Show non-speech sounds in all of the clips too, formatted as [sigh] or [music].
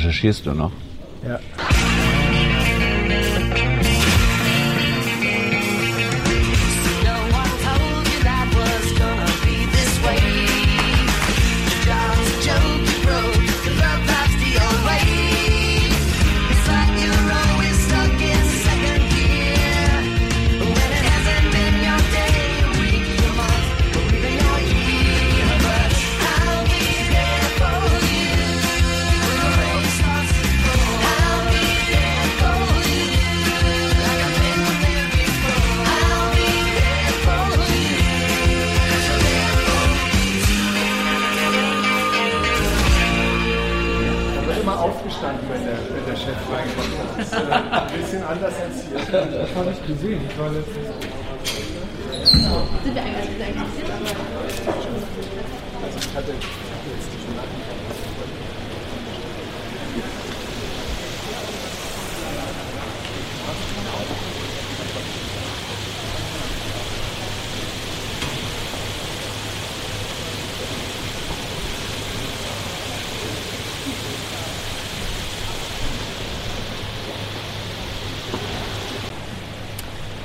Recherchierst du noch? Gesehen. Ich war letztens. Sind wir eigentlich sehr interessiert? Also ich hatte jetzt schon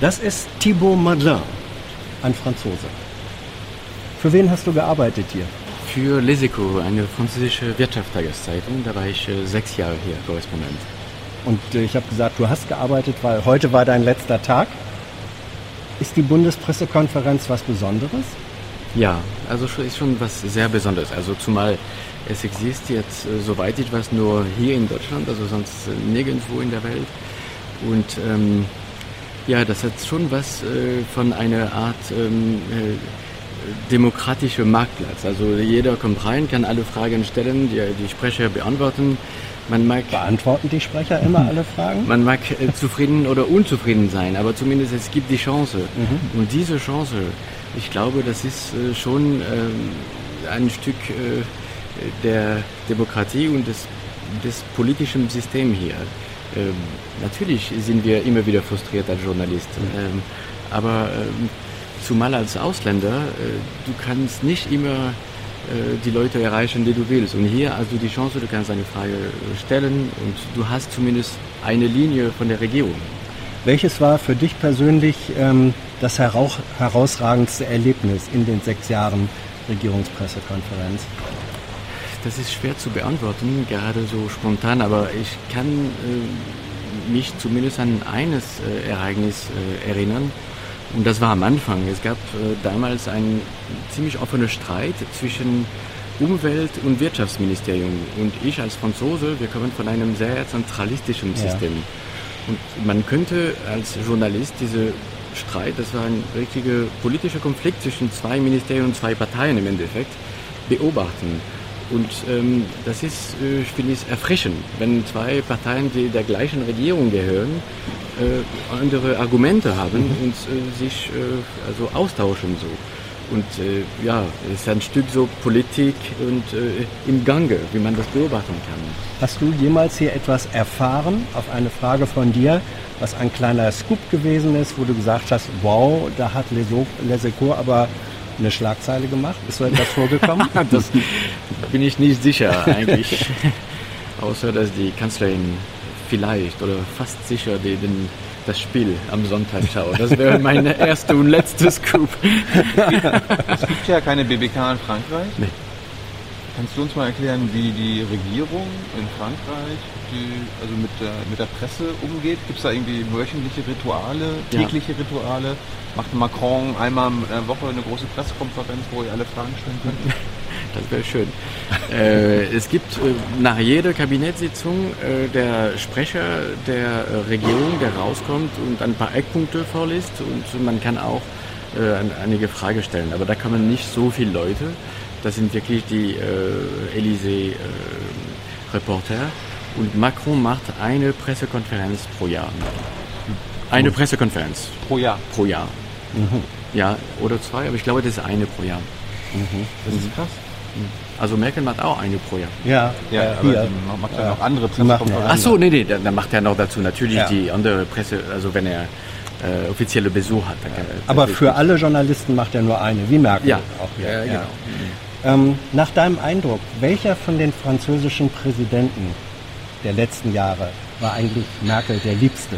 Das ist Thibaut Madelin, ein Franzose. Für wen hast du gearbeitet hier? Für Les Echos, eine französische Wirtschaftstageszeitung. Da war ich äh, sechs Jahre hier Korrespondent. Und äh, ich habe gesagt, du hast gearbeitet, weil heute war dein letzter Tag. Ist die Bundespressekonferenz was Besonderes? Ja, also ist schon was sehr Besonderes. Also zumal es existiert, äh, soweit ich weiß, nur hier in Deutschland, also sonst nirgendwo in der Welt. Und ähm, ja, das hat schon was äh, von einer Art ähm, äh, demokratischer Marktplatz. Also jeder kommt rein, kann alle Fragen stellen, die, die Sprecher beantworten. Man mag, Beantworten die Sprecher immer alle Fragen? Man mag äh, zufrieden oder unzufrieden sein, aber zumindest es gibt die Chance. Mhm. Und diese Chance, ich glaube, das ist äh, schon äh, ein Stück äh, der Demokratie und des, des politischen Systems hier. Ähm, natürlich sind wir immer wieder frustriert als Journalist, ähm, aber ähm, zumal als Ausländer, äh, du kannst nicht immer äh, die Leute erreichen, die du willst. Und hier hast du die Chance, du kannst eine Frage stellen und du hast zumindest eine Linie von der Regierung. Welches war für dich persönlich ähm, das herausragendste Erlebnis in den sechs Jahren Regierungspressekonferenz? Das ist schwer zu beantworten, gerade so spontan, aber ich kann äh, mich zumindest an eines äh, Ereignis äh, erinnern. Und das war am Anfang. Es gab äh, damals einen ziemlich offenen Streit zwischen Umwelt- und Wirtschaftsministerium. Und ich als Franzose, wir kommen von einem sehr zentralistischen System. Ja. Und man könnte als Journalist diese Streit, das war ein richtiger politischer Konflikt zwischen zwei Ministerien und zwei Parteien im Endeffekt, beobachten. Und ähm, das ist, äh, ich finde es erfrischend, wenn zwei Parteien, die der gleichen Regierung gehören, äh, andere Argumente haben mhm. und äh, sich äh, also austauschen so. Und äh, ja, es ist ein Stück so Politik und äh, im Gange, wie man das beobachten kann. Hast du jemals hier etwas erfahren auf eine Frage von dir, was ein kleiner Scoop gewesen ist, wo du gesagt hast, wow, da hat Les Echos aber eine Schlagzeile gemacht? Ist so etwas vorgekommen? [laughs] das bin ich nicht sicher eigentlich. [laughs] Außer dass die Kanzlerin vielleicht oder fast sicher die, den, das Spiel am Sonntag schaut. Das wäre mein [laughs] erster und letztes Scoop. es gibt ja keine BBK in Frankreich. Nee. Kannst du uns mal erklären, wie die Regierung in Frankreich die, also mit der, mit der Presse umgeht? Gibt es da irgendwie wöchentliche Rituale, tägliche ja. Rituale? Macht Macron einmal in der Woche eine große Pressekonferenz, wo ihr alle Fragen stellen könnt? [laughs] Das wäre schön. äh, es gibt äh, nach jeder Kabinettssitzung äh, der Sprecher der äh, Regierung, der rauskommt und ein paar Eckpunkte vorliest und man kann auch äh, einige Fragen stellen. Aber da kommen nicht so viele Leute. Das sind wirklich die äh, Elysée-Reporter. Äh, und Macron macht eine Pressekonferenz pro Jahr. Eine Pressekonferenz. Pro Jahr? Pro Jahr. Mhm. Ja, oder zwei, aber ich glaube, das ist eine pro Jahr. Mhm. Das ist krass. Mhm. Also Merkel macht auch eine pro Jahr. Ja, Ja, äh, aber die macht ja Ja. noch andere ja Pressekonferenzen. Ach so, nee, nee, dann macht er noch dazu natürlich Ja. die andere Presse, also wenn er äh, offizielle Besuch hat. Dann kann er, Aber für alle Journalisten macht er nur eine, wie Merkel Ja, auch hier. ja, genau. Ähm, nach deinem Eindruck, welcher von den französischen Präsidenten der letzten Jahre war eigentlich Merkel der Liebste?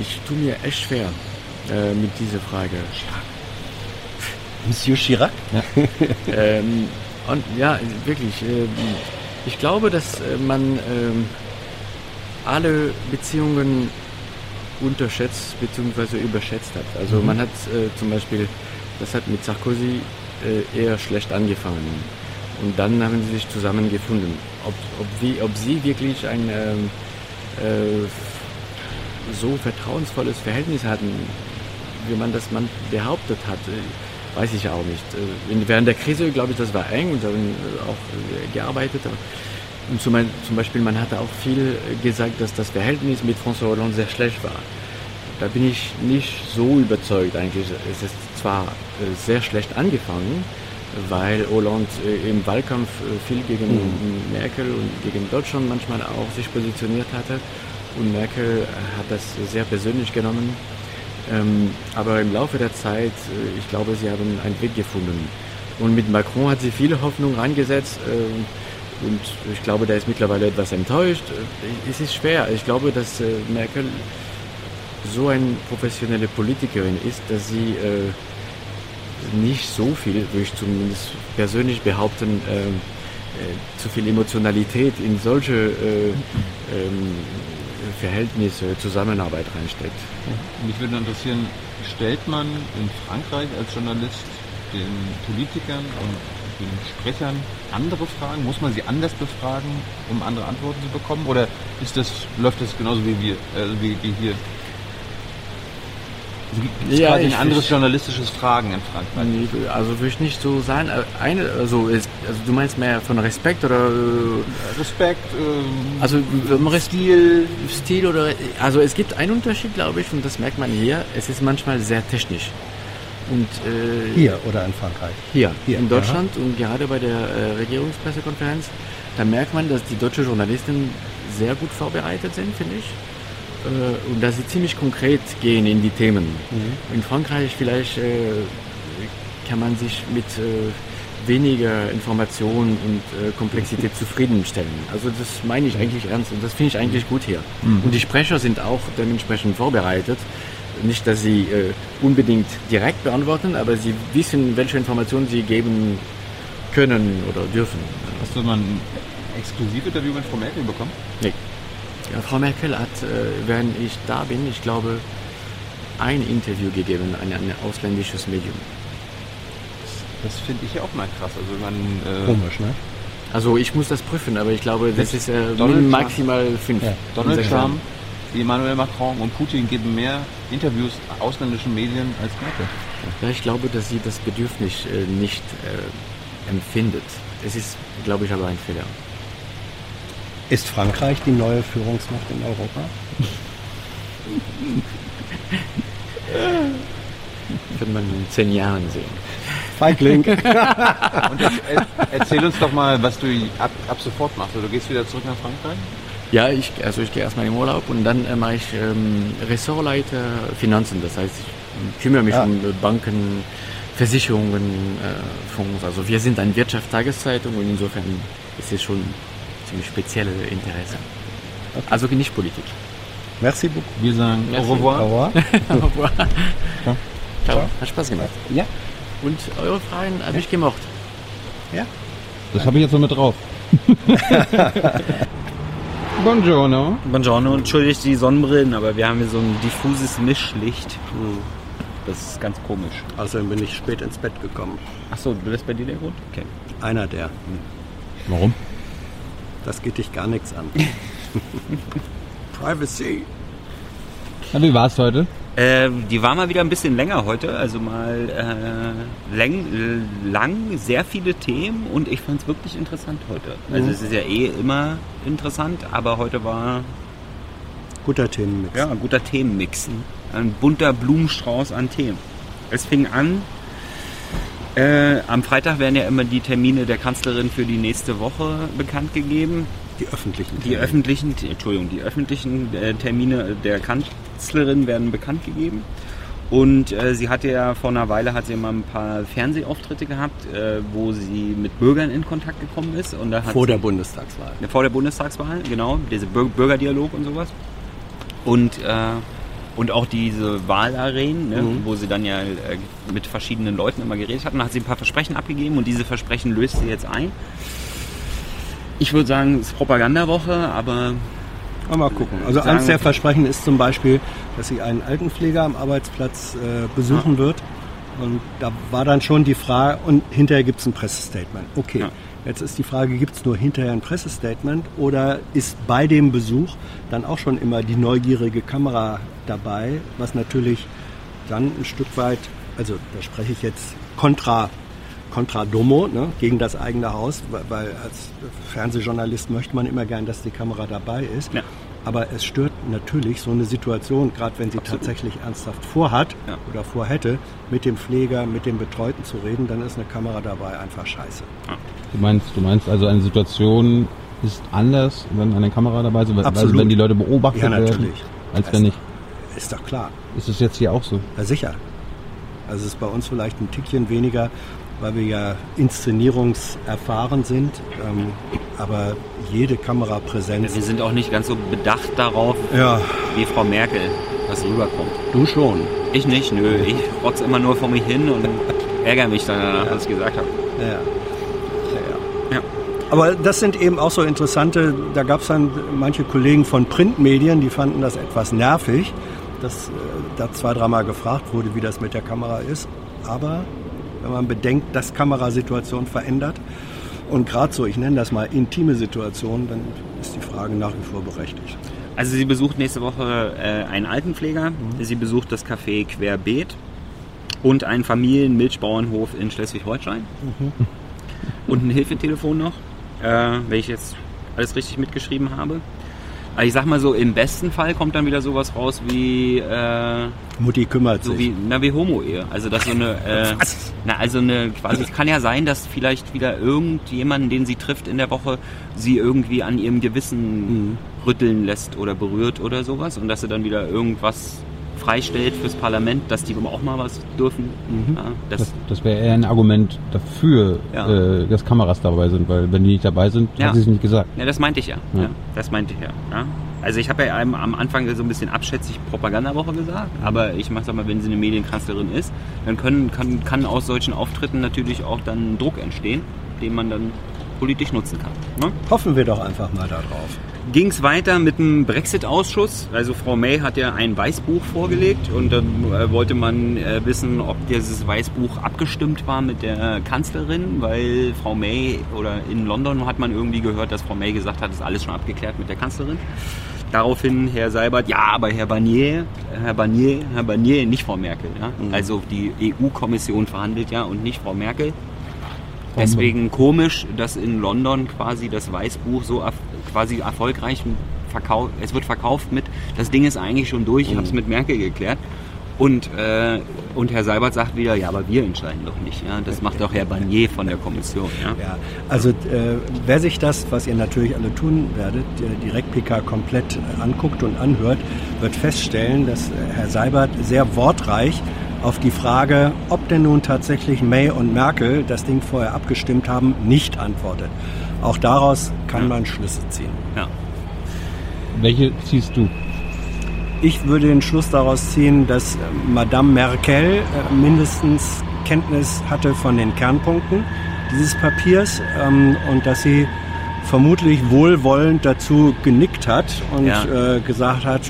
Ich tue mir echt schwer äh, mit dieser Frage. Monsieur Chirac? [laughs] ähm, und ja, wirklich. ähm, ich glaube, dass äh, man ähm, alle Beziehungen unterschätzt bzw. überschätzt hat. Also man hat äh, zum Beispiel, das hat mit Sarkozy äh, eher schlecht angefangen. Und dann haben sie sich zusammengefunden. Ob, ob, wie, ob sie wirklich ein ähm, äh, so vertrauensvolles Verhältnis hatten, wie man das man behauptet hat, äh, weiß ich auch nicht. Äh, Während der Krise, glaube ich, das war eng und haben äh, auch gearbeitet. Aber und zum, Beispiel, man hatte auch viel gesagt, dass das Verhältnis mit François Hollande sehr schlecht war. Da bin ich nicht so überzeugt eigentlich. Es ist zwar äh, sehr schlecht angefangen, weil Hollande äh, im Wahlkampf äh, viel gegen Merkel und gegen Deutschland manchmal auch sich positioniert hatte. Und Merkel hat das sehr persönlich genommen. Ähm, aber im Laufe der Zeit, ich glaube, sie haben einen Weg gefunden. Und mit Macron hat sie viele Hoffnung reingesetzt. Und ich glaube, der ist mittlerweile etwas enttäuscht. Es ist schwer. Ich glaube, dass äh, Merkel so eine professionelle Politikerin ist, dass sie äh, nicht so viel, würde ich zumindest persönlich behaupten, äh, zu viel Emotionalität in solche äh, ähm, Verhältnisse, Zusammenarbeit reinsteckt. Mich würde interessieren, stellt man in Frankreich als Journalist den Politikern und den Sprechern andere Fragen? Muss man sie anders befragen, um andere Antworten zu bekommen? Oder ist das, läuft das genauso wie wir, äh, wie, wie hier? Also gibt Ja, ein anderes ich- journalistisches Fragen in Frankreich? Nee, Also würde ich nicht so sagen. Äh, Eine, also, ist, also du meinst mehr von Respekt oder äh, Respekt, ähm, also ähm, Stil, Stil oder also es gibt einen Unterschied, glaube ich, und das merkt man hier. Es ist manchmal sehr technisch. Und äh, Hier oder in Frankreich? Hier, Hier, in Deutschland und gerade bei der äh, Regierungspressekonferenz, da merkt man, dass die deutschen Journalisten sehr gut vorbereitet sind, finde ich. Äh, und dass sie ziemlich konkret gehen in die Themen. In Frankreich vielleicht äh, kann man sich mit äh, weniger Information und äh, Komplexität [laughs] zufriedenstellen. Also das meine ich eigentlich ernst und das finde ich eigentlich gut hier. Und die Sprecher sind auch dementsprechend vorbereitet. Nicht, dass sie äh, unbedingt direkt beantworten, aber sie wissen, welche Informationen sie geben können oder dürfen. hast du mal ein Exklusivinterview mit Frau Merkel bekommen? Nee. Ja, Frau Merkel hat, äh, während ich da bin, ich glaube, ein Interview gegeben an ein ausländisches Medium. Das finde ich ja auch mal krass. Also man, äh, Komisch, ne? Also ich muss das prüfen, aber ich glaube, das ist äh, maximal fünf. Ja. Donald Trump, Emmanuel Macron und Putin geben mehr Interviews ausländischen Medien als Merkel. Ja, ich glaube, dass sie das Bedürfnis äh, nicht äh, empfindet. Es ist, glaube ich, aber ein Fehler. Ist Frankreich die neue Führungsmacht in Europa? [laughs] Wird man in zehn Jahren sehen. Feigling. [laughs] Und jetzt, er, erzähl uns doch mal, was du ab, ab sofort machst. Also, du gehst wieder zurück nach Frankreich? Ja, ich, also ich gehe erstmal im Urlaub und dann äh, mache ich ähm, Ressortleiter Finanzen. Das heißt, ich kümmere mich Ah. um äh, Banken, Versicherungen, äh, Fonds. Also wir sind eine Wirtschaftstageszeitung und insofern ist es schon ziemlich spezielle Interesse. Also nicht Politik. Merci beaucoup. Wir sagen Merci. au revoir. Au revoir. [laughs] Au revoir. Ciao. Hat Spaß gemacht. Ja. Und eure Fragen habe ich gemocht. Ja. Das habe ich jetzt so mit drauf. [laughs] [laughs] Buongiorno. Buongiorno, entschuldigt die Sonnenbrillen, aber wir haben hier so ein diffuses Mischlicht. Das ist ganz komisch. Außerdem bin ich spät ins Bett gekommen. Achso, das ist bei dir der Grund? Okay. Einer der. Warum? Das geht dich gar nichts an. [laughs] Privacy. Na, wie war's heute? Äh, die war mal wieder ein bisschen länger heute, also mal äh, läng, äh, lang, sehr viele Themen und ich fand es wirklich interessant heute. Also es ist ja eh immer interessant, aber heute war Guter Themenmix. ja, ein guter Themenmix. ein bunter Blumenstrauß an Themen. Es fing an, äh, am Freitag werden ja immer die Termine der Kanzlerin für die nächste Woche bekannt gegeben. Die öffentlichen. Die öffentlichen, Entschuldigung, die öffentlichen äh, Termine der Kanzlerin werden bekannt gegeben. Und äh, sie hatte ja vor einer Weile hat sie mal ein paar Fernsehauftritte gehabt, äh, wo sie mit Bürgern in Kontakt gekommen ist. Und da hat vor der Bundestagswahl. Ja, vor der Bundestagswahl, genau, dieser Bür Bürgerdialog und sowas. Und, äh, und auch diese Wahlarenen, ne, Mhm. wo sie dann ja äh, mit verschiedenen Leuten immer geredet hat. Und da hat sie ein paar Versprechen abgegeben und diese Versprechen löst sie jetzt ein. Ich würde sagen, es ist Propagandawoche, aber Mal, mal gucken. Also eines der Versprechen ist zum Beispiel, dass sie einen Altenpfleger am Arbeitsplatz äh, besuchen wird. Und da war dann schon die Frage, und hinterher gibt es ein Pressestatement. Okay, Ja. jetzt ist die Frage, gibt es nur hinterher ein Pressestatement oder ist bei dem Besuch dann auch schon immer die neugierige Kamera dabei, was natürlich dann ein Stück weit, also da spreche ich jetzt kontra Contra Domo, ne, gegen das eigene Haus, weil, weil als Fernsehjournalist möchte man immer gern, dass die Kamera dabei ist. Ja. Aber es stört natürlich so eine Situation, gerade wenn sie tatsächlich ernsthaft vorhat Ja. oder vorhätte, mit dem Pfleger, mit dem Betreuten zu reden, dann ist eine Kamera dabei einfach scheiße. Du meinst, du meinst also eine Situation ist anders, wenn eine Kamera dabei ist, also Absolut. wenn die Leute beobachtet Ja, werden, natürlich. als wenn nicht. Ist doch klar. Ist es jetzt hier auch so? Ja, sicher. Also es ist bei uns vielleicht ein Tickchen weniger, weil wir ja inszenierungserfahren sind. Ähm, aber jede Kamerapräsenz. wir sind auch nicht ganz so bedacht darauf, Ja, wie Frau Merkel, was rüberkommt. du schon. Ich nicht, nö. Ich rotz immer nur vor mich hin und ärgere mich dann danach, was ich gesagt habe. Ja, ja. ja, ja. Ja. Aber das sind eben auch so interessante, da gab es dann manche Kollegen von Printmedien, die fanden das etwas nervig, dass äh, da zwei, dreimal gefragt wurde, wie das mit der Kamera ist. Aber wenn man bedenkt, dass Kamerasituation verändert und gerade so, ich nenne das mal intime Situationen, dann ist die Frage nach wie vor berechtigt. Also sie besucht nächste Woche äh, einen Altenpfleger, sie besucht das Café Querbeet und einen Familienmilchbauernhof in Schleswig-Holstein. Und ein Hilfetelefon noch, äh, wenn ich jetzt alles richtig mitgeschrieben habe. Aber ich sag mal so, im besten Fall kommt dann wieder sowas raus wie, äh, Mutti kümmert so sich. wie, na, wie Homo-Ehe. Also das so eine, [laughs] äh, na, also eine, quasi, es kann ja sein, dass vielleicht wieder irgendjemanden, den sie trifft in der Woche, sie irgendwie an ihrem Gewissen Mhm. rütteln lässt oder berührt oder sowas und dass sie dann wieder irgendwas freistellt fürs Parlament, dass die auch mal was dürfen. Mhm. Ja, das, Das, das wäre eher ein Argument dafür, Ja. äh, dass Kameras dabei sind, weil wenn die nicht dabei sind, Ja. hat sie es nicht gesagt. ja, das meinte ich ja. Das meinte ich ja. Also ich habe ja am Anfang so ein bisschen abschätzig Propagandawoche gesagt, aber ich mache mal, wenn sie eine Medienkanzlerin ist, dann können, kann, kann aus solchen Auftritten natürlich auch dann Druck entstehen, den man dann politisch nutzen kann. Ne? Hoffen wir doch einfach mal darauf. ging es weiter mit dem Brexit-Ausschuss. Also Frau May hat ja ein Weißbuch vorgelegt und dann äh, wollte man äh, wissen, ob dieses Weißbuch abgestimmt war mit der Kanzlerin, weil Frau May oder in London hat man irgendwie gehört, dass Frau May gesagt hat, ist alles schon abgeklärt mit der Kanzlerin. Daraufhin Herr Seibert, ja, aber Herr Barnier, Herr Barnier, Herr Barnier, nicht Frau Merkel. Ja? Also die EU-Kommission verhandelt ja und nicht Frau Merkel. Deswegen komisch, dass in London quasi das Weißbuch so erf quasi erfolgreich verkauft, es wird verkauft mit, das Ding ist eigentlich schon durch, ich habe es mit Merkel geklärt. Und, äh, und Herr Seibert sagt wieder, ja, aber wir entscheiden doch nicht. Ja? Das macht doch Herr Barnier von der Kommission. Ja? Ja, also äh, wer sich das, was ihr natürlich alle tun werdet, äh, direkt PK komplett anguckt und anhört, wird feststellen, dass äh, Herr Seibert sehr wortreich auf die Frage, ob denn nun tatsächlich May und Merkel das Ding vorher abgestimmt haben, nicht antwortet. Auch daraus kann Ja. man Schlüsse ziehen. Ja. Welche ziehst du? Ich würde den Schluss daraus ziehen, dass äh, Madame Merkel äh, mindestens Kenntnis hatte von den Kernpunkten dieses Papiers ähm, und dass sie vermutlich wohlwollend dazu genickt hat und Ja. äh, gesagt hat,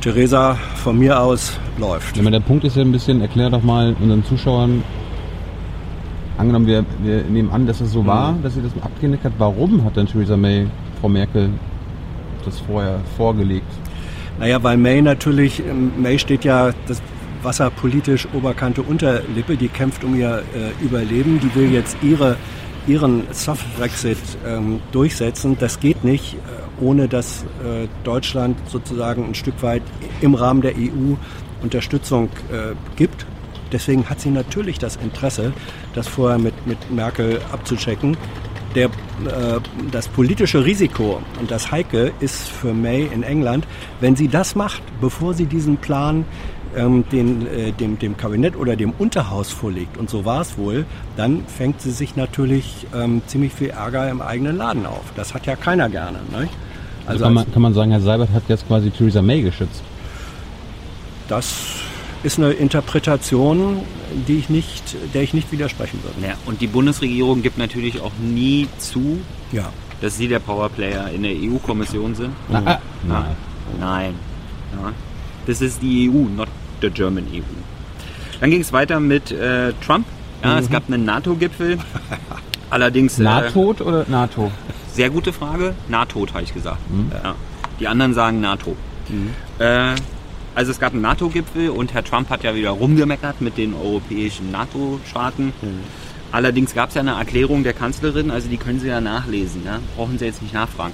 Theresa, von mir aus läuft. Ja, aber der Punkt ist ja ein bisschen, erklär doch mal unseren Zuschauern, angenommen wir, wir nehmen an, dass es so war, dass sie das abgenickt hat, warum hat dann Theresa May, Frau Merkel, das vorher vorgelegt? Naja, weil May natürlich, ähm, May steht ja das Wasser politisch Oberkante Unterlippe, die kämpft um ihr äh, Überleben, die will jetzt ihre, ihren Soft-Brexit ähm, durchsetzen. Das geht nicht äh, ohne dass äh, Deutschland sozusagen ein Stück weit im Rahmen der EU Unterstützung äh, gibt. Deswegen hat sie natürlich das Interesse, das vorher mit, mit Merkel abzuchecken. Der, äh, das politische Risiko und das Heike ist für May in England, wenn sie das macht, bevor sie diesen Plan ähm, den, äh, dem, dem Kabinett oder dem Unterhaus vorlegt, und so war es wohl, dann fängt sie sich natürlich ähm, ziemlich viel Ärger im eigenen Laden auf. Das hat ja keiner gerne. Ne? Also, also kann, man, kann man sagen, Herr Seibert hat jetzt quasi Theresa May geschützt. Das ist eine Interpretation, die ich nicht, der ich nicht widersprechen würde. Ja, und die Bundesregierung gibt natürlich auch nie zu, ja. dass sie der Powerplayer in der EU-Kommission sind. Na, ah, nein. Nein. Ja. Das ist die EU, not the German EU. Dann ging es weiter mit äh, Trump. Ja, mhm. Es gab einen NATO-Gipfel. [laughs] Allerdings. Äh, NATO oder NATO? Sehr gute Frage. NATO, habe ich gesagt. Mhm. Ja. Die anderen sagen NATO. Mhm. Äh, also es gab einen NATO-Gipfel und Herr Trump hat ja wieder rumgemeckert mit den europäischen NATO-Staaten. Mhm. Allerdings gab es ja eine Erklärung der Kanzlerin, also die können Sie ja nachlesen, ja? brauchen Sie jetzt nicht nachfragen.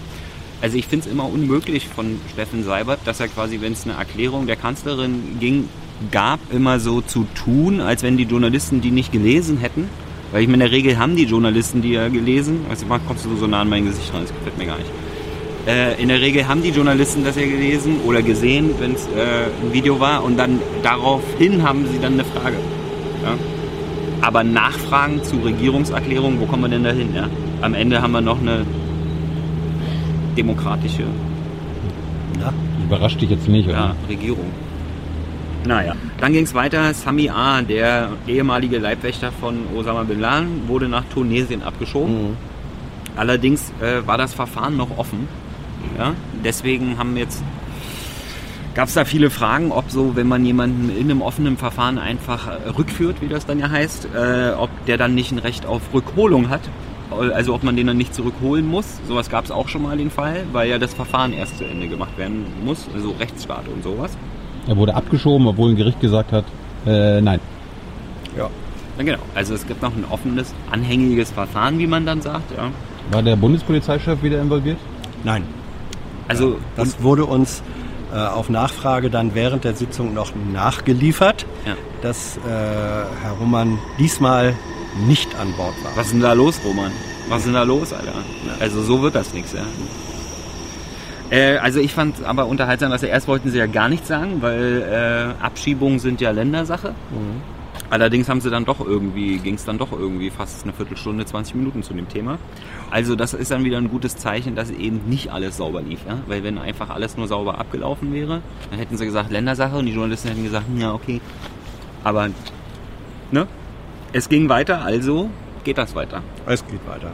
Also ich finde es immer unmöglich von Steffen Seibert, dass er quasi, wenn es eine Erklärung der Kanzlerin ging, gab, immer so zu tun, als wenn die Journalisten die nicht gelesen hätten. Weil ich meine, in der Regel haben die Journalisten die ja gelesen. Also kommst du so nah an mein Gesicht ran, das gefällt mir gar nicht. Äh, in der Regel haben die Journalisten das ja gelesen oder gesehen, wenn es äh, ein Video war und dann daraufhin haben sie dann eine Frage. Ja? Aber Nachfragen zu Regierungserklärungen, wo kommen wir denn da hin? Ja? Am Ende haben wir noch eine demokratische ja. Überrascht dich jetzt nicht, oder? Ja, Regierung. Naja, dann ging es weiter. Sami A., der ehemalige Leibwächter von Osama Bin Laden, wurde nach Tunesien abgeschoben. Mhm. Allerdings äh, war das Verfahren noch offen. Ja? Deswegen haben jetzt gab es da viele Fragen, ob so, wenn man jemanden in einem offenen Verfahren einfach äh, rückführt, wie das dann ja heißt, äh, ob der dann nicht ein Recht auf Rückholung hat. Also ob man den dann nicht zurückholen muss. Sowas gab es auch schon mal den Fall, weil ja das Verfahren erst zu Ende gemacht werden muss, also Rechtsstaat und sowas. Er wurde abgeschoben, obwohl ein Gericht gesagt hat, äh, nein. Ja. ja. Genau. Also es gibt noch ein offenes, anhängiges Verfahren, wie man dann sagt. Ja. War der Bundespolizeichef wieder involviert? Nein. Also das wurde uns äh, auf Nachfrage dann während der Sitzung noch nachgeliefert, ja. dass äh, Herr Roman diesmal nicht an Bord war. Was ist denn da los, Roman? Was ist denn da los, Alter? Also so wird das nichts, ja. Äh, also ich fand aber unterhaltsam, dass er erst wollten sie ja gar nichts sagen, weil äh, Abschiebungen sind ja Ländersache. Mhm. Allerdings haben sie dann doch irgendwie, ging es dann doch irgendwie fast eine Viertelstunde, 20 Minuten zu dem Thema. Also das ist dann wieder ein gutes Zeichen, dass eben nicht alles sauber lief. Ja? Weil wenn einfach alles nur sauber abgelaufen wäre, dann hätten sie gesagt Ländersache und die Journalisten hätten gesagt, ja okay. Aber ne? Es ging weiter, also geht das weiter. Es geht weiter.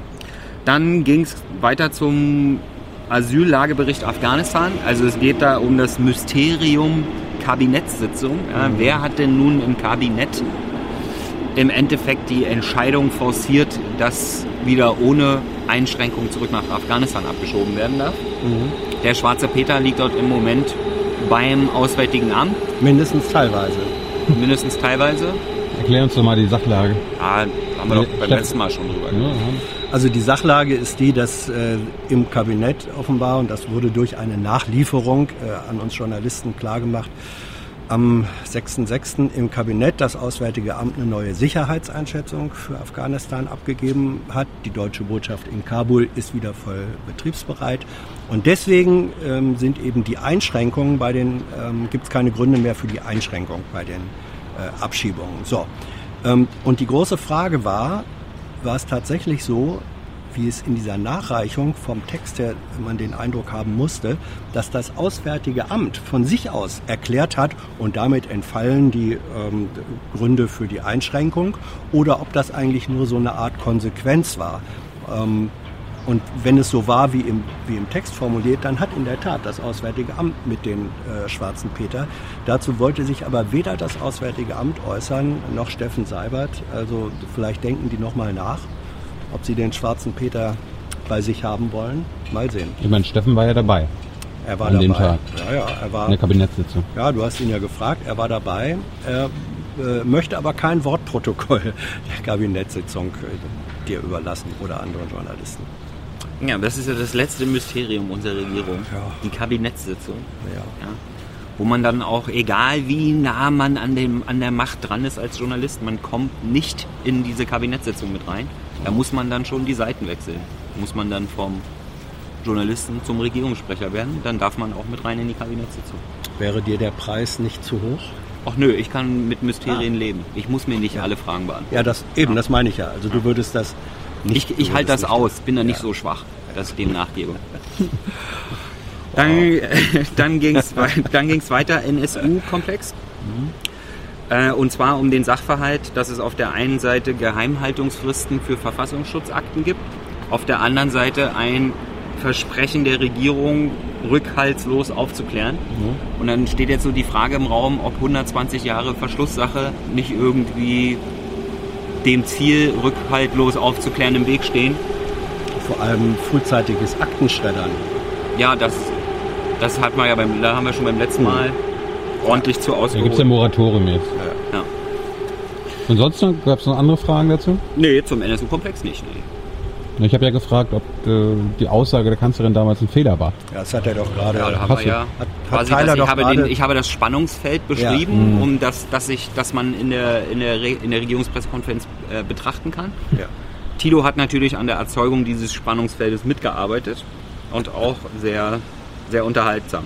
Dann ging es weiter zum Asyllagebericht Afghanistan. Also es geht da um das Mysterium Kabinettssitzung. Ja, mhm. Wer hat denn nun im Kabinett im Endeffekt die Entscheidung forciert, dass wieder ohne Einschränkung zurück nach Afghanistan abgeschoben werden darf? Mhm. Der schwarze Peter liegt dort im Moment beim Auswärtigen Amt. Mindestens teilweise. Mindestens teilweise. Erklär uns doch mal die Sachlage. Ah, haben wir doch beim letzten Mal schon drüber ja, Also die Sachlage ist die, dass äh, im Kabinett offenbar, und das wurde durch eine Nachlieferung äh, an uns Journalisten klargemacht, am 6.6. im Kabinett das Auswärtige Amt eine neue Sicherheitseinschätzung für Afghanistan abgegeben hat. Die deutsche Botschaft in Kabul ist wieder voll betriebsbereit. Und deswegen ähm, sind eben die Einschränkungen bei den, ähm, gibt es keine Gründe mehr für die Einschränkung bei den äh, Abschiebungen. So. Ähm, und die große Frage war, war es tatsächlich so, wie es in dieser Nachreichung vom Text her man den Eindruck haben musste, dass das Auswärtige Amt von sich aus erklärt hat und damit entfallen die ähm, Gründe für die Einschränkung oder ob das eigentlich nur so eine Art Konsequenz war. Ähm, und wenn es so war wie im, wie im Text formuliert, dann hat in der Tat das Auswärtige Amt mit dem äh, schwarzen Peter. Dazu wollte sich aber weder das Auswärtige Amt äußern, noch Steffen Seibert. Also vielleicht denken die nochmal nach, ob sie den schwarzen Peter bei sich haben wollen. Mal sehen. Ich meine, Steffen war ja dabei. Er war an dabei. Dem Tag. Ja, ja, er war. In der Kabinettssitzung. Ja, du hast ihn ja gefragt. Er war dabei. Er äh, möchte aber kein Wortprotokoll [laughs] der Kabinettssitzung äh, dir überlassen oder anderen Journalisten. Ja, das ist ja das letzte Mysterium unserer Regierung. Ja. Die Kabinettssitzung. Ja. Ja. Wo man dann auch, egal wie nah man an, dem, an der Macht dran ist als Journalist, man kommt nicht in diese Kabinettssitzung mit rein. Da muss man dann schon die Seiten wechseln. Muss man dann vom Journalisten zum Regierungssprecher werden, dann darf man auch mit rein in die Kabinettssitzung. Wäre dir der Preis nicht zu hoch? Ach nö, ich kann mit Mysterien leben. Ich muss mir nicht alle Fragen beantworten. Ja, das eben, das meine ich ja. Also du würdest das. Ich, ich halte das aus, bin da nicht Ja. so schwach, dass ich dem nachgebe. [laughs] Dann, [laughs] dann ging es dann ging's weiter NSU-Komplex. Äh, und zwar um den Sachverhalt, dass es auf der einen Seite Geheimhaltungsfristen für Verfassungsschutzakten gibt, auf der anderen Seite ein Versprechen der Regierung, rückhaltslos aufzuklären. Und dann steht jetzt so die Frage im Raum, ob 120 Jahre Verschlusssache nicht irgendwie dem Ziel, rückhaltlos aufzuklären, im Weg stehen. Vor allem frühzeitiges Aktenschreddern. Ja, das, das hat man ja beim, da haben wir schon beim letzten Mal ordentlich zu Da gibt es ja ausgeholt. Moratorium jetzt. Ja. Und sonst gab es noch andere Fragen dazu? Nee, zum NSU-Komplex nicht. Nee. Ich habe ja gefragt, ob äh, die Aussage der Kanzlerin damals ein Fehler war. Ja, das hat er doch gerade. Ja, da haben wir ja hat- hat Tyler ich, habe den, ich habe das Spannungsfeld beschrieben, um das, dass ich, dass man in der, in der, Re- in der Regierungspressekonferenz äh, betrachten kann. Ja. Tilo hat natürlich an der Erzeugung dieses Spannungsfeldes mitgearbeitet und auch sehr, sehr unterhaltsam.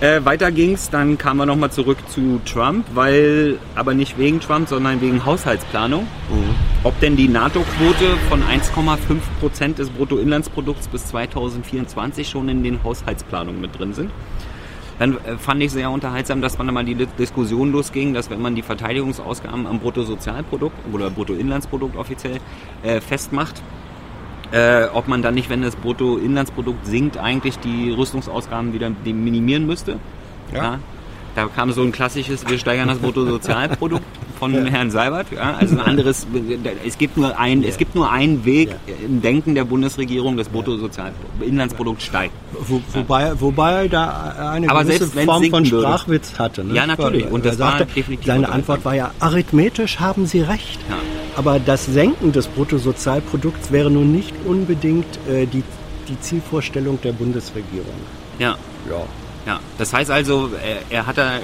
Äh, weiter ging's, dann kamen wir nochmal zurück zu Trump, weil, aber nicht wegen Trump, sondern wegen Haushaltsplanung. Ob denn die NATO-Quote von 1,5 Prozent des Bruttoinlandsprodukts bis 2024 schon in den Haushaltsplanungen mit drin sind. Dann äh, fand ich sehr unterhaltsam, dass man mal die Diskussion losging, dass wenn man die Verteidigungsausgaben am Bruttosozialprodukt oder Bruttoinlandsprodukt offiziell äh, festmacht, äh, ob man dann nicht, wenn das Bruttoinlandsprodukt sinkt, eigentlich die Rüstungsausgaben wieder minimieren müsste. Ja. Da kam so ein klassisches, wir steigern das Bruttosozialprodukt [laughs] von Herrn Seibert. Ja, also ein anderes, es gibt nur ein, es gibt nur einen Weg im Denken der Bundesregierung, das Bruttosozialinlandsprodukt steigt. Wo, wobei, wobei da eine Aber gewisse selbst Form von sinken würde. Sprachwitz hatte. Ne? Ja, natürlich. Und das war sagte, definitiv seine. Antwort war ja, arithmetisch haben Sie recht. Aber das Senken des Bruttosozialprodukts wäre nun nicht unbedingt äh, die, die Zielvorstellung der Bundesregierung. Ja, Ja. ja. Das heißt also, er, er hat da,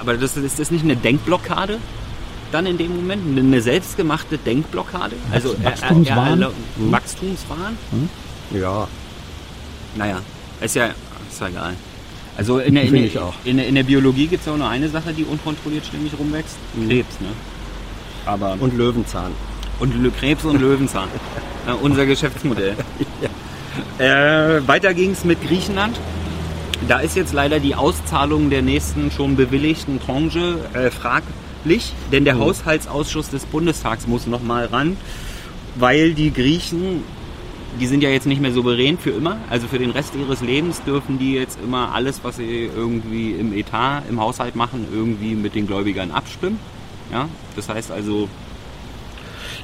aber das ist das nicht eine Denkblockade? Dann in dem Moment eine selbstgemachte Denkblockade? Also er- er- Wachstumswahn? Er, er, Wachstumswahn? Ja. Naja, ist ja, ist ja egal. Also in der, in, der, ich auch. in der, in der Biologie gibt es ja auch nur eine Sache, die unkontrolliert ständig rumwächst. Krebs, ne? Aber und, Und Löwenzahn. Lö- Krebs und Löwenzahn. [laughs] ja, unser Geschäftsmodell. äh, weiter ging es mit Griechenland. Da ist jetzt leider die Auszahlung der nächsten schon bewilligten Tranche äh, fraglich, denn der Haushaltsausschuss des Bundestags muss noch mal ran, weil die Griechen, die sind ja jetzt nicht mehr souverän für immer, also für den Rest ihres Lebens dürfen die jetzt immer alles, was sie irgendwie im Etat, im Haushalt machen, irgendwie mit den Gläubigern abstimmen. Ja, das heißt also,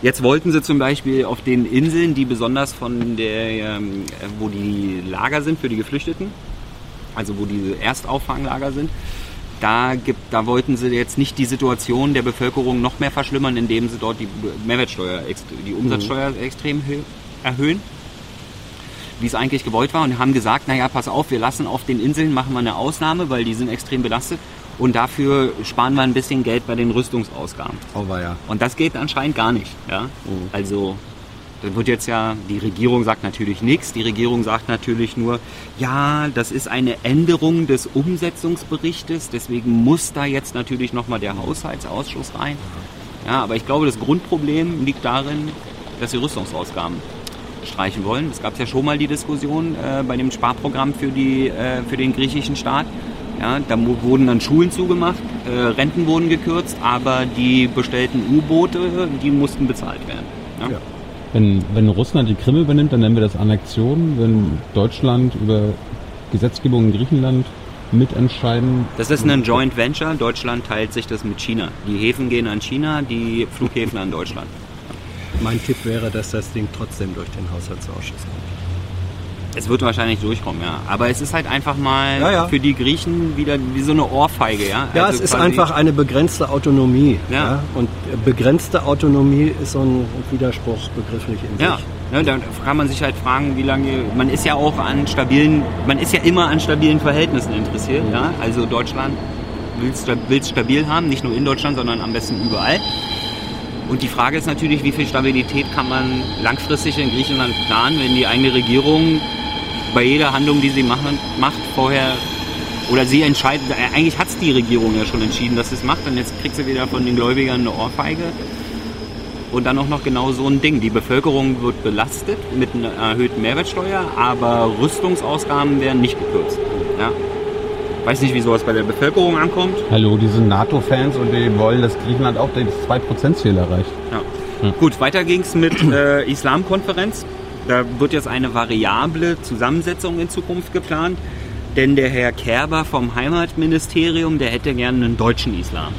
Jetzt wollten sie zum Beispiel auf den Inseln, die besonders von der, ähm, äh, wo die Lager sind für die Geflüchteten, also wo diese Erstauffanglager sind, da, gibt, da wollten sie jetzt nicht die Situation der Bevölkerung noch mehr verschlimmern, indem sie dort die Mehrwertsteuer, die Umsatzsteuer extrem hö- erhöhen, wie es eigentlich gewollt war. Und haben gesagt, naja, pass auf, wir lassen auf den Inseln, machen wir eine Ausnahme, weil die sind extrem belastet und dafür sparen wir ein bisschen Geld bei den Rüstungsausgaben. Aber ja. Und das geht anscheinend gar nicht. Ja? Also, da wird jetzt ja, die Regierung sagt natürlich nichts. Die Regierung sagt natürlich nur, ja, das ist eine Änderung des Umsetzungsberichtes, deswegen muss da jetzt natürlich nochmal der Haushaltsausschuss rein. Ja, aber ich glaube, das Grundproblem liegt darin, dass sie Rüstungsausgaben streichen wollen. Es gab ja schon mal die Diskussion äh, bei dem Sparprogramm für, die, äh, für den griechischen Staat. Ja, da wurden dann Schulen zugemacht, äh, Renten wurden gekürzt, aber die bestellten U-Boote, die mussten bezahlt werden. Ja? Ja. Wenn, wenn Russland die Krim übernimmt, dann nennen wir das Annexion. Wenn Deutschland über Gesetzgebung in Griechenland mitentscheiden. Das ist ein Joint Venture. Deutschland teilt sich das mit China. Die Häfen gehen an China, die Flughäfen an Deutschland. Mein Tipp wäre, dass das Ding trotzdem durch den Haushaltsausschuss kommt. Es wird wahrscheinlich durchkommen, ja. Aber es ist halt einfach mal Ja, ja. für die Griechen wieder wie so eine Ohrfeige, ja. Ja, Also es ist einfach eine begrenzte Autonomie. Ja. Und begrenzte Autonomie ist so ein Widerspruch begrifflich in Ja, sich. ne, da kann man sich halt fragen, wie lange. Man ist ja auch an stabilen, man ist ja immer an stabilen Verhältnissen interessiert. Ja? Also Deutschland will es stabil haben, nicht nur in Deutschland, sondern am besten überall. Und die Frage ist natürlich, wie viel Stabilität kann man langfristig in Griechenland planen, wenn die eigene Regierung bei jeder Handlung, die sie machen, macht, vorher oder sie entscheidet, äh, eigentlich hat es die Regierung ja schon entschieden, dass sie es macht und jetzt kriegt sie wieder von den Gläubigern eine Ohrfeige. Und dann auch noch genau so ein Ding. Die Bevölkerung wird belastet mit einer erhöhten Mehrwertsteuer, aber Rüstungsausgaben werden nicht gekürzt. Ja? Weiß nicht, wie sowas bei der Bevölkerung ankommt. Hallo, die sind NATO-Fans und die wollen, dass Griechenland auch das 2%-Ziel erreicht. Ja. Gut, weiter ging's mit äh, Islamkonferenz. Da wird jetzt eine variable Zusammensetzung in Zukunft geplant, denn der Herr Kerber vom Heimatministerium, der hätte gerne einen deutschen Islam.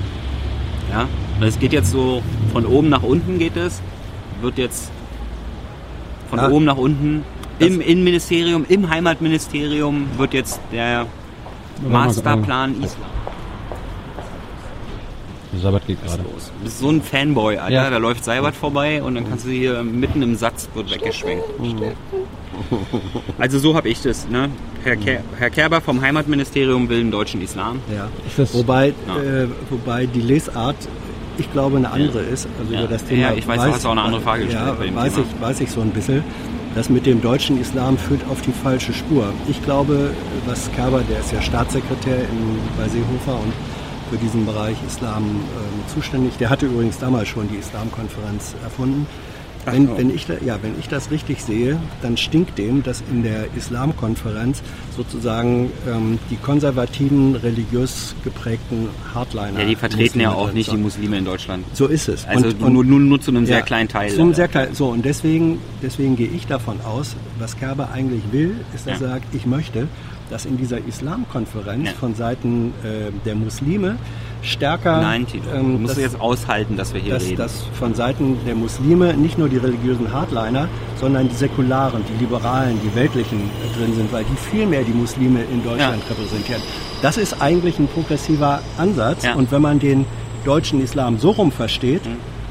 Ja, das geht jetzt so von oben nach unten geht es, wird jetzt von Ah. oben nach unten im Innenministerium, im Heimatministerium wird jetzt der Masterplan Islam Sabat geht gerade. los. Du bist so ein Fanboy, Alter. Ja. Da läuft Seibert vorbei und dann kannst du hier mitten im Satz wird weggeschwenkt. Also so habe ich das. Ne? Herr, Ker Herr Kerber vom Heimatministerium will einen deutschen Islam. Ja. Wobei, Ja. äh, wobei die Lesart, ich glaube, eine andere ist. Also Ja. über das Thema Ja, ich weiß, du hast auch eine andere Frage gestellt Ja, bei dem weiß, Thema. ich, weiß ich so ein bisschen. Das mit dem deutschen Islam führt auf die falsche Spur. Ich glaube, was Kerber, der ist ja Staatssekretär in, bei Seehofer und für diesen Bereich Islam ähm, zuständig. Der hatte übrigens damals schon die Islamkonferenz erfunden. Wenn, so. wenn, ich, ja, wenn ich das richtig sehe, dann stinkt dem, dass in der Islamkonferenz sozusagen ähm, die konservativen, religiös geprägten Hardliner. Ja, die vertreten ja Muslime auch drin nicht die sind. Muslime in Deutschland. So ist es. Also nur, nur, nur zu einem sehr ja, kleinen Teil. Zu einem leider. sehr klein, so, und deswegen, deswegen gehe ich davon aus, was Kerber eigentlich will, ist, dass Ja. er sagt, ich möchte, dass in dieser Islamkonferenz Ja. von Seiten äh, der Muslime stärker, Nein, Tito. du ähm, musst dass, jetzt aushalten, dass wir hier dass, reden. dass von Seiten der Muslime nicht nur die religiösen Hardliner, sondern die Säkularen, die Liberalen, die Weltlichen äh, drin sind, weil die viel mehr die Muslime in Deutschland repräsentieren. Das ist eigentlich ein progressiver Ansatz Ja. und wenn man den deutschen Islam so rum versteht,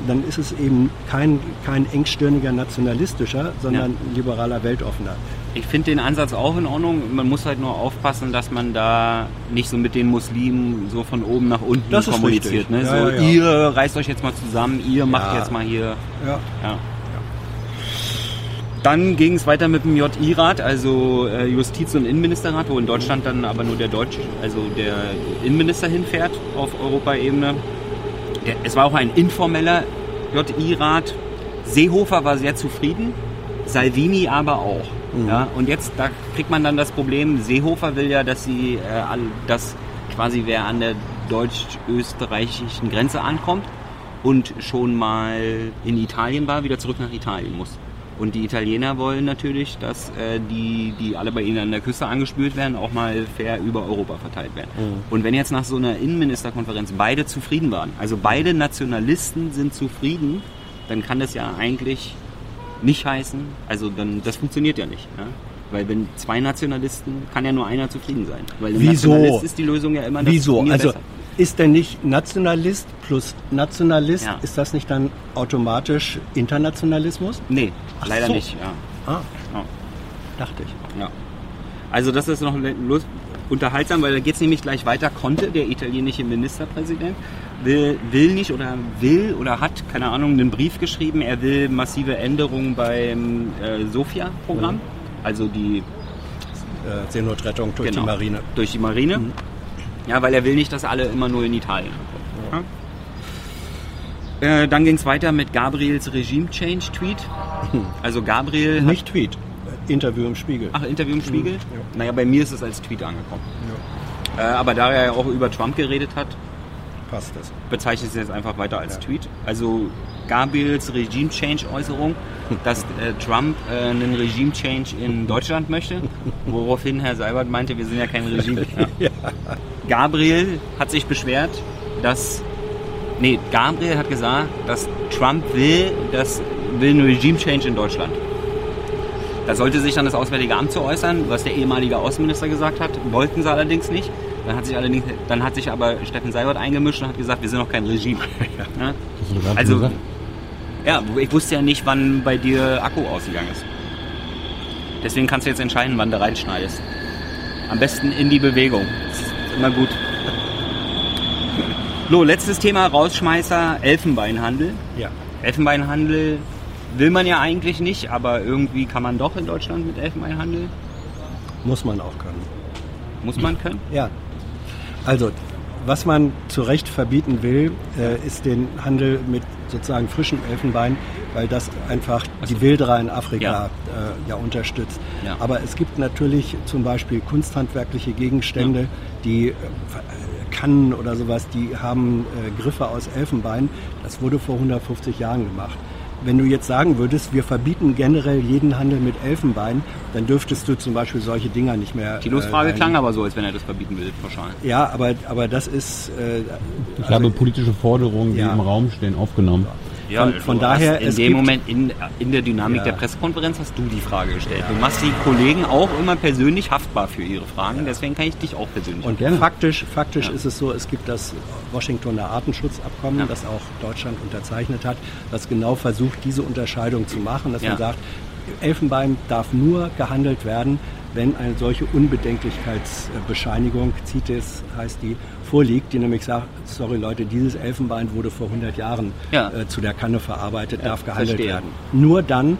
dann ist es eben kein, kein engstirniger nationalistischer, sondern liberaler Weltoffener. Ich finde den Ansatz auch in Ordnung. Man muss halt nur aufpassen, dass man da nicht so mit den Muslimen so von oben nach unten Das kommuniziert. Ne? Ja, so, ja, ja. ihr reißt euch jetzt mal zusammen, ihr macht jetzt mal hier. Ja. Dann ging es weiter mit dem JI-Rat, also äh, Justiz- und Innenministerrat, wo in Deutschland dann aber nur der Deutsche, also der Innenminister hinfährt auf Europaebene. Es war auch ein informeller JI-Rat. Seehofer war sehr zufrieden, Salvini aber auch. Ja, und jetzt da kriegt man dann das Problem, Seehofer will ja, dass sie äh, dass quasi wer an der deutsch-österreichischen Grenze ankommt und schon mal in Italien war, wieder zurück nach Italien muss. Und die Italiener wollen natürlich, dass äh, die, die alle bei ihnen an der Küste angespült werden, auch mal fair über Europa verteilt werden. Und wenn jetzt nach so einer Innenministerkonferenz beide zufrieden waren, also beide Nationalisten sind zufrieden, dann kann das ja eigentlich nicht heißen, also dann das funktioniert ja nicht. Ja? Weil wenn zwei Nationalisten, kann ja nur einer zufrieden sein. Weil Wieso? Nationalist ist die Lösung ja immer das Wieso? Also besser. ist denn nicht Nationalist plus Nationalist, Ja. ist das nicht dann automatisch Internationalismus? Nee, Ach leider so. nicht. Ja. Ah, Ja. dachte ich. Ja. Also das ist noch unterhaltsam, weil da geht es nämlich gleich weiter. Conte, der italienische Ministerpräsident, will, will nicht oder will oder hat, keine Ahnung, einen Brief geschrieben. Er will massive Änderungen beim äh, Sofia-Programm, also die Äh, Seenotrettung durch genau, die Marine. Durch die Marine. Ja, weil er will nicht, dass alle immer nur in Italien ankommen. Ja. Äh, dann ging es weiter mit Gabriels Regime-Change-Tweet. Also Gabriel hat Nicht Tweet, äh, Interview im Spiegel. Ach, Interview im Spiegel? ja. Naja, bei mir ist es als Tweet angekommen. Äh, aber da er ja auch über Trump geredet hat, Passt das. bezeichne ich es jetzt einfach weiter als Ja. Tweet. Also Gabriels Regime-Change-Äußerung, dass äh, Trump äh, einen Regime-Change in Deutschland möchte, [laughs] woraufhin Herr Seibert meinte, wir sind ja kein Regime. [laughs] Ja. Gabriel hat sich beschwert, dass Nee, Gabriel hat gesagt, dass Trump will, dass will einen Regime Change in Deutschland. Da sollte sich dann das Auswärtige Amt zu äußern, was der ehemalige Außenminister gesagt hat. Wollten sie allerdings nicht. Dann hat sich allerdings, dann hat sich aber Steffen Seibert eingemischt und hat gesagt, wir sind noch kein Regime. [laughs] Ja? Also, gesagt? ja, ich wusste ja nicht, wann bei dir Akku ausgegangen ist. Deswegen kannst du jetzt entscheiden, wann du reinschneidest. Am besten in die Bewegung. Das ist immer gut. So, letztes Thema, Rausschmeißer, Elfenbeinhandel. Ja. Elfenbeinhandel will man ja eigentlich nicht, aber irgendwie kann man doch in Deutschland mit Elfenbeinhandel. Muss man auch können. Muss man können. Ja. Also, was man zu Recht verbieten will, äh, ist den Handel mit sozusagen frischem Elfenbein, weil das einfach die Wilderer in Afrika Ja. äh, ja unterstützt. Ja. Aber es gibt natürlich zum Beispiel kunsthandwerkliche Gegenstände, die äh, Kannen oder sowas, die haben äh, Griffe aus Elfenbein. Das wurde vor 150 Jahren gemacht. Wenn du jetzt sagen würdest, wir verbieten generell jeden Handel mit Elfenbein, dann dürftest du zum Beispiel solche Dinger nicht mehr. Äh, Frage rein- klang aber so, als wenn er das verbieten will, pauschal. ja, aber, aber das ist. Äh, Ich habe politische Forderungen, die Ja. im Raum stehen, aufgenommen. Von- von du daher, hast in dem Moment, in, in der Dynamik Ja. der Pressekonferenz hast du die Frage gestellt. Du machst die Kollegen auch immer persönlich haftbar für ihre Fragen, deswegen kann ich dich auch persönlich und Gerne. faktisch, faktisch Ja. ist es so, es gibt das Washingtoner Artenschutzabkommen, Ja. das auch Deutschland unterzeichnet hat, das genau versucht, diese Unterscheidung zu machen, dass Ja. man sagt, Elfenbein darf nur gehandelt werden, wenn eine solche Unbedenklichkeitsbescheinigung, CITES heißt die, vorliegt, die nämlich sagt, sorry Leute, dieses Elfenbein wurde vor 100 Jahren Ja. äh, zu der Kanne verarbeitet, Ja, darf gehandelt verstehe. werden. Nur dann,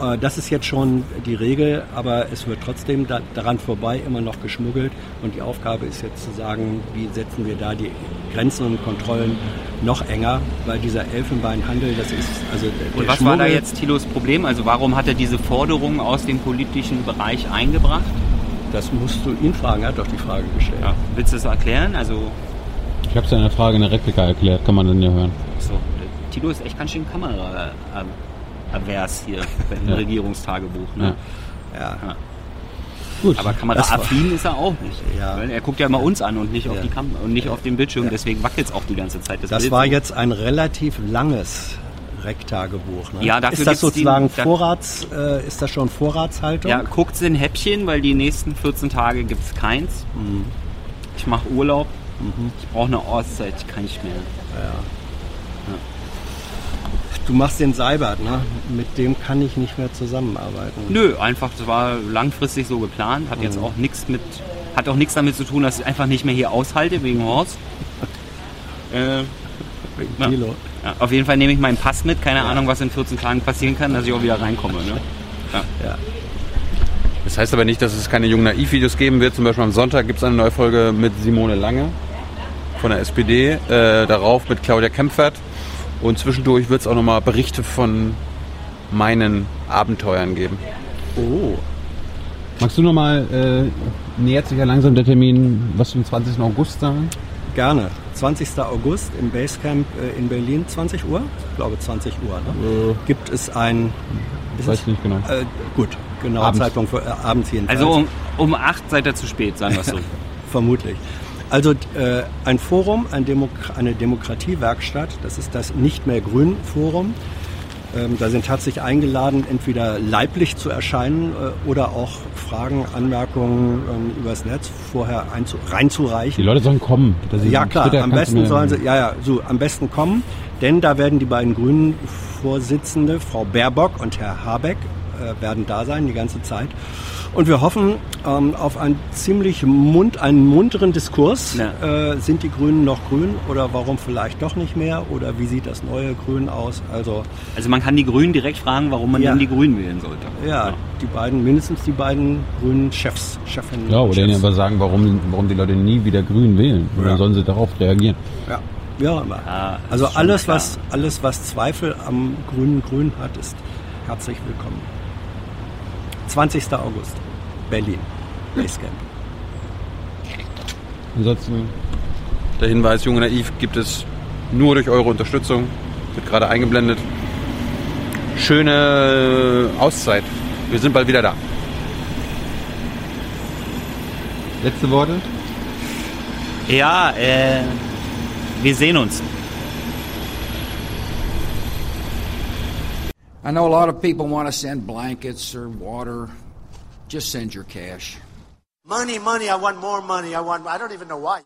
äh, das ist jetzt schon die Regel, aber es wird trotzdem da, daran vorbei immer noch geschmuggelt und die Aufgabe ist jetzt zu sagen, wie setzen wir da die Grenzen und Kontrollen noch enger, weil dieser Elfenbeinhandel, das ist also der, Und was war da Schmuggel- jetzt Tilos Problem? Also warum hat er diese Forderung aus dem politischen Bereich eingebracht? Das musst du ihn fragen, er hat doch die Frage gestellt. Ja. Willst du das erklären? Also, Ich habe es ja in der Frage in der Replika erklärt, kann man dann ja hören. so, der Tilo ist echt ganz schön kamera-avers hier [laughs] im Ja. Regierungstagebuch. Ne? Ja. Ja. Ja. Gut. Aber kameraaffin ist er auch nicht. Ja. Er guckt ja immer uns an und nicht auf die Kamera und nicht auf den Bildschirm. Ja. Deswegen wackelt es auch die ganze Zeit. Das Bild war jetzt ein relativ langes Rektagebuch. Ne? Ja, dafür ist das die- sozusagen da- Vorrats, äh, ist das schon Vorratshaltung? Ja, guckt in Häppchen, weil die nächsten 14 Tage gibt es keins. Mhm. Ich mache Urlaub. Ich brauche eine Auszeit, ich kann nicht mehr. Du machst den Seibert, ne? Mit dem kann ich nicht mehr zusammenarbeiten. Nö, einfach, das war langfristig so geplant. Hat Mhm. jetzt auch nichts mit, hat auch nichts damit zu tun, dass ich einfach nicht mehr hier aushalte wegen Horst. [laughs] Äh, Wegen Ja. Ja, auf jeden Fall nehme ich meinen Pass mit. Keine Ahnung, was in 14 Tagen passieren kann, dass ich auch wieder reinkomme. Ne? Ja. Das heißt aber nicht, dass es keine jungen Naiv-Videos geben wird. Zum Beispiel am Sonntag gibt es eine neue Folge mit Simone Lange von der SPD, äh, darauf mit Claudia Kempfert. Und zwischendurch wird es auch nochmal Berichte von meinen Abenteuern geben. Oh, Magst du nochmal, äh, nähert sich ja langsam der Termin, was am 20. August sagen? gerne. 20. August im Basecamp äh, in Berlin, 20 Uhr? Ich glaube 20 Uhr, ne? Gibt es ein... Ist Weiß es- nicht genau. Äh, gut, genau, Abends. Zeitpunkt für, äh, abends jedenfalls. Also um, um 8 seid ihr zu spät, sagen wir es so. [laughs] Vermutlich. Also äh, ein Forum, ein Demok eine Demokratiewerkstatt, das ist das Nicht mehr Grün Forum. Ähm, da sind herzlich eingeladen, entweder leiblich zu erscheinen äh, oder auch Fragen, Anmerkungen ähm, übers Netz vorher einzu Die reinzureichen. Leute sollen kommen. Ja klar, am besten sollen sie, ja ja, so am besten kommen, denn da werden die beiden Grünen Vorsitzende, Frau Baerbock und Herr Habeck, äh, werden da sein die ganze Zeit. Und wir hoffen ähm, auf einen ziemlich mund, einen munteren Diskurs. Ja. Äh, sind die Grünen noch grün oder warum vielleicht doch nicht mehr? Oder wie sieht das neue Grün aus? Also Also man kann die Grünen direkt fragen, warum man Ja. denn die Grünen wählen sollte. ja, die beiden, mindestens die beiden grünen Chefs, Chefinnen. Ja, oder ihnen aber sagen, warum, warum die Leute nie wieder grün wählen. Und Ja. dann sollen sie darauf reagieren. Ja, wie auch immer. Ja, ist also alles klar. was, alles, was Zweifel am grünen Grün hat, ist herzlich willkommen. 20. August, Berlin, Basecamp. Ansonsten der Hinweis, Junge Naiv gibt es nur durch eure Unterstützung. Wird gerade eingeblendet. Schöne Auszeit. Wir sind bald wieder da. Letzte Worte? Ja, äh, wir sehen uns. I know a lot of people want to send blankets or water. Just send your cash. Money, money, I want more money. I want I don't even know why.